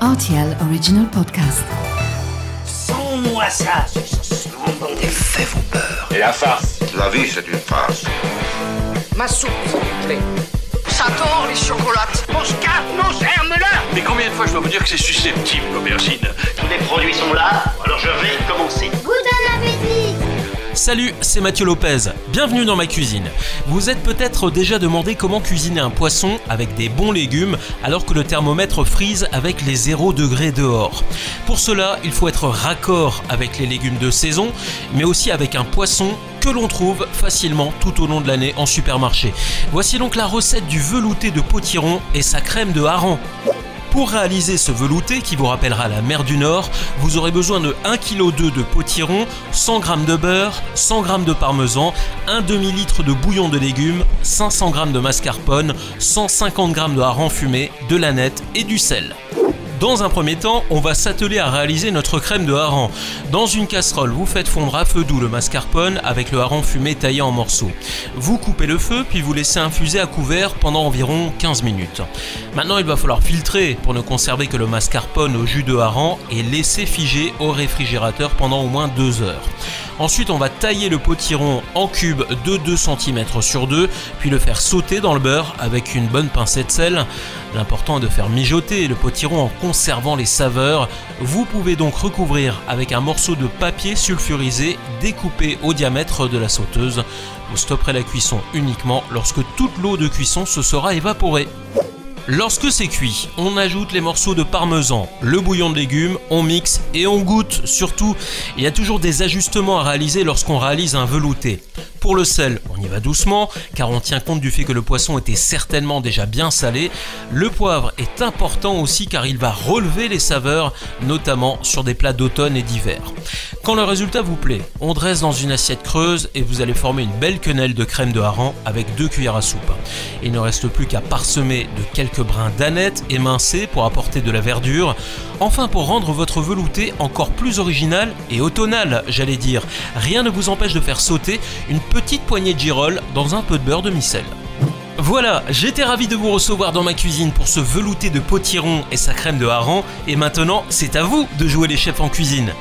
RTL Original Podcast. Sans-moi ça, Les faits vont peur. Et la farce La vie, c'est une farce. Ma soupe, s'il vous plaît. J'adore les chocolates. Mon scarpe, mon germe-là Mais combien de fois je dois vous dire que c'est susceptible, l'aubergine? Tous les produits sont là, alors je vais commencer. Salut, c'est Mathieu Lopez. Bienvenue dans ma cuisine. Vous êtes peut-être déjà demandé comment cuisiner un poisson avec des bons légumes alors que le thermomètre frise avec les 0 degrés dehors. Pour cela, il faut être raccord avec les légumes de saison, mais aussi avec un poisson que l'on trouve facilement tout au long de l'année en supermarché. Voici donc la recette du velouté de potiron et sa crème de hareng. Pour réaliser ce velouté qui vous rappellera la mer du Nord, vous aurez besoin de 1,2 kg de potiron, 100 g de beurre, 100 g de parmesan, un demi-litre de bouillon de légumes, 500 g de mascarpone, 150 g de hareng fumé, de l'aneth et du sel. Dans un premier temps, on va s'atteler à réaliser notre crème de hareng. Dans une casserole, vous faites fondre à feu doux le mascarpone avec le hareng fumé taillé en morceaux. Vous coupez le feu puis vous laissez infuser à couvert pendant environ 15 minutes. Maintenant, il va falloir filtrer pour ne conserver que le mascarpone au jus de hareng et laisser figer au réfrigérateur pendant au moins 2 heures. Ensuite, on va tailler le potiron en cubes de 2 cm sur 2, puis le faire sauter dans le beurre avec une bonne pincée de sel. L'important est de faire mijoter le potiron en conservant les saveurs. Vous pouvez donc recouvrir avec un morceau de papier sulfurisé découpé au diamètre de la sauteuse. Vous stopperez la cuisson uniquement lorsque toute l'eau de cuisson se sera évaporée. Lorsque c'est cuit, on ajoute les morceaux de parmesan, le bouillon de légumes, on mixe et on goûte. Surtout, il y a toujours des ajustements à réaliser lorsqu'on réalise un velouté. Pour le sel, on y va doucement, car on tient compte du fait que le poisson était certainement déjà bien salé. Le poivre est important aussi car il va relever les saveurs, notamment sur des plats d'automne et d'hiver. Quand le résultat vous plaît, on dresse dans une assiette creuse et vous allez former une belle quenelle de crème de hareng avec deux cuillères à soupe. Il ne reste plus qu'à parsemer de quelques brins d'aneth émincés pour apporter de la verdure. Enfin, pour rendre votre velouté encore plus original et automnal, j'allais dire, rien ne vous empêche de faire sauter une petite poignée de girolles dans un peu de beurre de micelle. Voilà, j'étais ravi de vous recevoir dans ma cuisine pour ce velouté de potiron et sa crème de hareng, et maintenant c'est à vous de jouer les chefs en cuisine.